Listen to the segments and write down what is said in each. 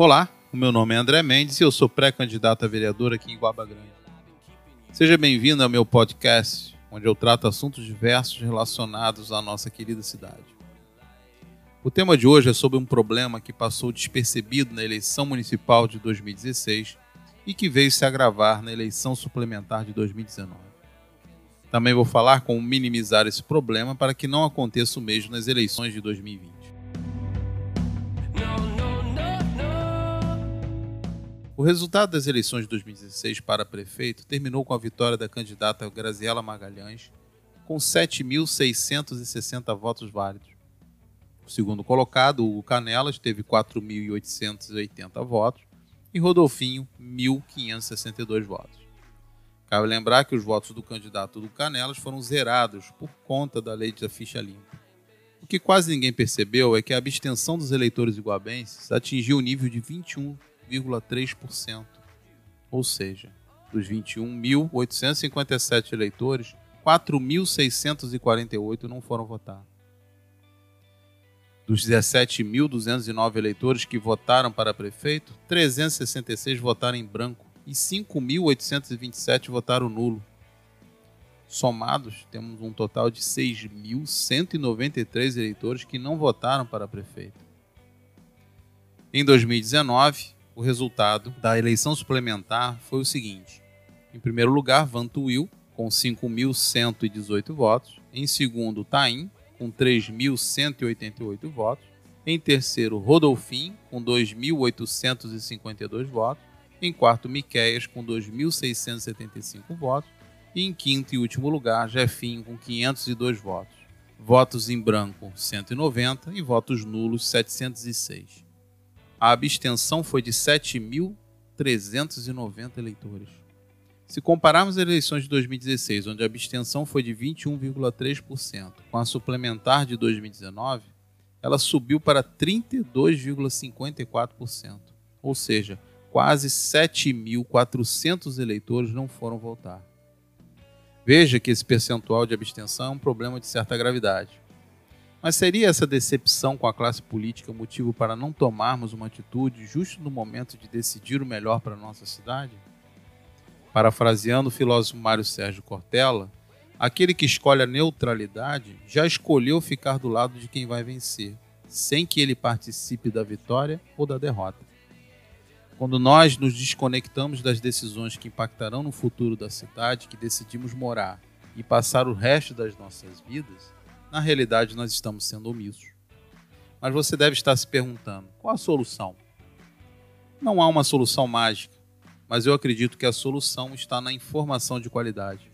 Olá, o meu nome é André Mendes e eu sou pré-candidato a vereador aqui em Guaba Grande. Seja bem-vindo ao meu podcast, onde eu trato assuntos diversos relacionados à nossa querida cidade. O tema de hoje é sobre um problema que passou despercebido na eleição municipal de 2016 e que veio se agravar na eleição suplementar de 2019. Também vou falar como minimizar esse problema para que não aconteça o mesmo nas eleições de 2020. O resultado das eleições de 2016 para prefeito terminou com a vitória da candidata Graziela Magalhães, com 7.660 votos válidos. O segundo colocado, Hugo Canelas, teve 4.880 votos e Rodolfinho, 1.562 votos. Cabe lembrar que os votos do candidato do Canelas foram zerados por conta da lei da ficha limpa. O que quase ninguém percebeu é que a abstenção dos eleitores iguabenses atingiu o nível de 21 0,3%. Ou seja, dos 21.857 eleitores, 4.648 não foram votar. Dos 17.209 eleitores que votaram para prefeito, 366 votaram em branco e 5.827 votaram nulo. Somados, temos um total de 6.193 eleitores que não votaram para prefeito. Em 2019, o resultado da eleição suplementar foi o seguinte: em primeiro lugar, Vantuil, com 5.118 votos. Em segundo, Taim, com 3.188 votos. Em terceiro, Rodolfim, com 2.852 votos. Em quarto, Miqueias, com 2.675 votos. E em quinto e último lugar, Jefinho, com 502 votos. Votos em branco, 190 e votos nulos, 706 a abstenção foi de 7.390 eleitores. Se compararmos as eleições de 2016, onde a abstenção foi de 21,3%, com a suplementar de 2019, ela subiu para 32,54%, ou seja, quase 7.400 eleitores não foram votar. Veja que esse percentual de abstenção é um problema de certa gravidade. Mas seria essa decepção com a classe política motivo para não tomarmos uma atitude justo no momento de decidir o melhor para a nossa cidade? Parafraseando o filósofo Mário Sérgio Cortella, aquele que escolhe a neutralidade já escolheu ficar do lado de quem vai vencer, sem que ele participe da vitória ou da derrota. Quando nós nos desconectamos das decisões que impactarão no futuro da cidade que decidimos morar e passar o resto das nossas vidas, na realidade nós estamos sendo omissos. Mas você deve estar se perguntando: qual a solução? Não há uma solução mágica, mas eu acredito que a solução está na informação de qualidade.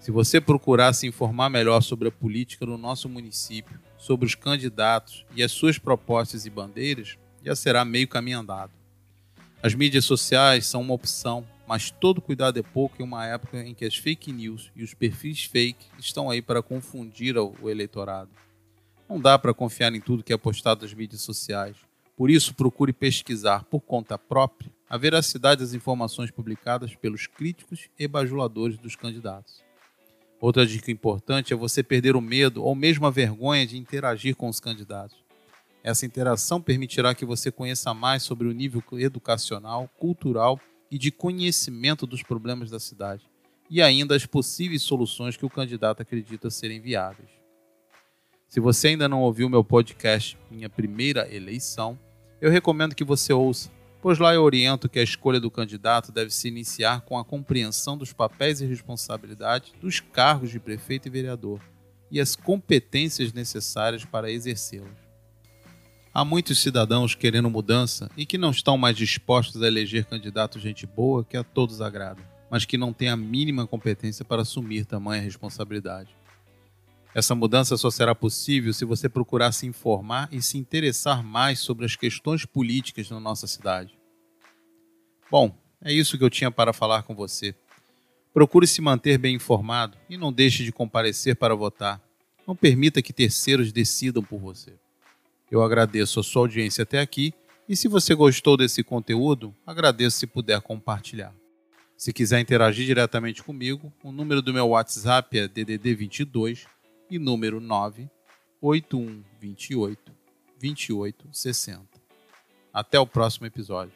Se você procurar se informar melhor sobre a política no nosso município, sobre os candidatos e as suas propostas e bandeiras, já será meio caminho andado. As mídias sociais são uma opção, mas todo cuidado é pouco em uma época em que as fake news e os perfis fake estão aí para confundir o eleitorado. Não dá para confiar em tudo que é postado nas mídias sociais. Por isso, procure pesquisar por conta própria a veracidade das informações publicadas pelos críticos e bajuladores dos candidatos. Outra dica importante é você perder o medo ou mesmo a vergonha de interagir com os candidatos. Essa interação permitirá que você conheça mais sobre o nível educacional, cultural e de conhecimento dos problemas da cidade, e ainda as possíveis soluções que o candidato acredita serem viáveis. Se você ainda não ouviu meu podcast Minha Primeira Eleição, eu recomendo que você ouça, pois lá eu oriento que a escolha do candidato deve se iniciar com a compreensão dos papéis e responsabilidades dos cargos de prefeito e vereador e as competências necessárias para exercê-los. Há muitos cidadãos querendo mudança e que não estão mais dispostos a eleger candidatos gente boa que a todos agradam, mas que não têm a mínima competência para assumir tamanha responsabilidade. Essa mudança só será possível se você procurar se informar e se interessar mais sobre as questões políticas na nossa cidade. Bom, é isso que eu tinha para falar com você. Procure se manter bem informado e não deixe de comparecer para votar. Não permita que terceiros decidam por você. Eu agradeço a sua audiência até aqui e se você gostou desse conteúdo, agradeço se puder compartilhar. Se quiser interagir diretamente comigo, o número do meu WhatsApp é DDD 22 e número 9 8128 2860. Até o próximo episódio.